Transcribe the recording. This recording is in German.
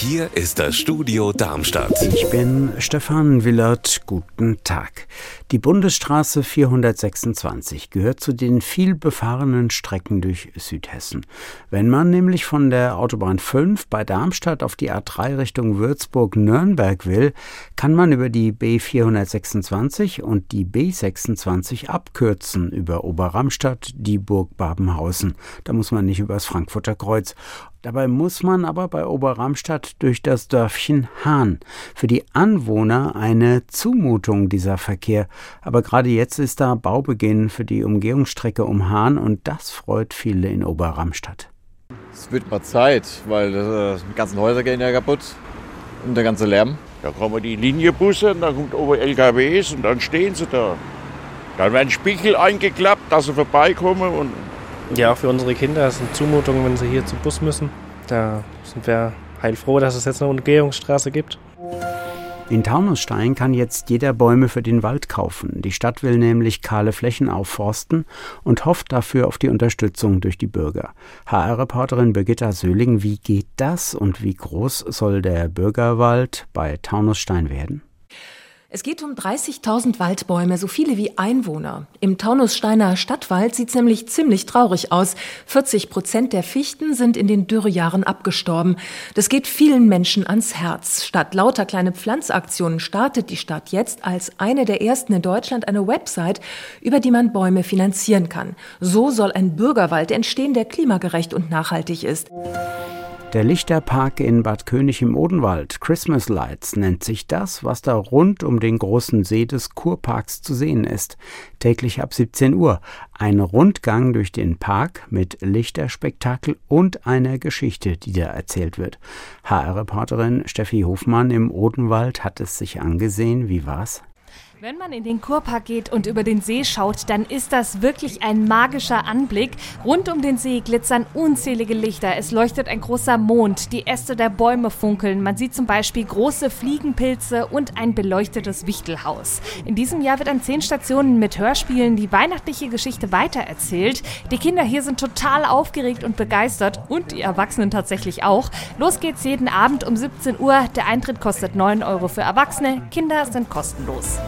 Hier ist das Studio Darmstadt. Ich bin Stefan Willert. Guten Tag. Die Bundesstraße 426 gehört zu den viel befahrenen Strecken durch Südhessen. Wenn man nämlich von der Autobahn 5 bei Darmstadt auf die A3 Richtung Würzburg-Nürnberg will, kann man über die B426 und die B26 abkürzen über Oberramstadt, Dieburg, Babenhausen. Da muss man nicht übers Frankfurter Kreuz. Dabei muss man aber bei Oberramstadt durch das Dörfchen Hahn. Für die Anwohner eine Zumutung dieser Verkehr. Aber gerade jetzt ist da Baubeginn für die Umgehungsstrecke um Hahn und das freut viele in Oberramstadt. Es wird mal Zeit, weil äh, die ganzen Häuser gehen ja kaputt und der ganze Lärm. Da kommen die Linienbusse und dann kommt oben LKWs und dann stehen sie da. Dann werden Spiegel eingeklappt, dass sie vorbeikommen und ja, auch für unsere Kinder ist es eine Zumutung, wenn sie hier zum Bus müssen. Da sind wir heilfroh, dass es jetzt eine Umgehungsstraße gibt. In Taunusstein kann jetzt jeder Bäume für den Wald kaufen. Die Stadt will nämlich kahle Flächen aufforsten und hofft dafür auf die Unterstützung durch die Bürger. HR-Reporterin Birgitta Söhling, wie geht das und wie groß soll der Bürgerwald bei Taunusstein werden? Es geht um 30.000 Waldbäume, so viele wie Einwohner. Im Taunussteiner Stadtwald sieht es nämlich ziemlich traurig aus. 40 Prozent der Fichten sind in den Dürrejahren abgestorben. Das geht vielen Menschen ans Herz. Statt lauter kleine Pflanzaktionen startet die Stadt jetzt als eine der ersten in Deutschland eine Website, über die man Bäume finanzieren kann. So soll ein Bürgerwald entstehen, der klimagerecht und nachhaltig ist. Der Lichterpark in Bad König im Odenwald, Christmas Lights, nennt sich das, was da rund um den großen See des Kurparks zu sehen ist. Täglich ab 17 Uhr. Ein Rundgang durch den Park mit Lichterspektakel und einer Geschichte, die da erzählt wird. HR-Reporterin Steffi Hofmann im Odenwald hat es sich angesehen. Wie war's? Wenn man in den Kurpark geht und über den See schaut, dann ist das wirklich ein magischer Anblick. Rund um den See glitzern unzählige Lichter. Es leuchtet ein großer Mond, die Äste der Bäume funkeln. Man sieht zum Beispiel große Fliegenpilze und ein beleuchtetes Wichtelhaus. In diesem Jahr wird an zehn Stationen mit Hörspielen die weihnachtliche Geschichte weitererzählt. Die Kinder hier sind total aufgeregt und begeistert und die Erwachsenen tatsächlich auch. Los geht's jeden Abend um 17 Uhr. Der Eintritt kostet 9 Euro für Erwachsene. Kinder sind kostenlos.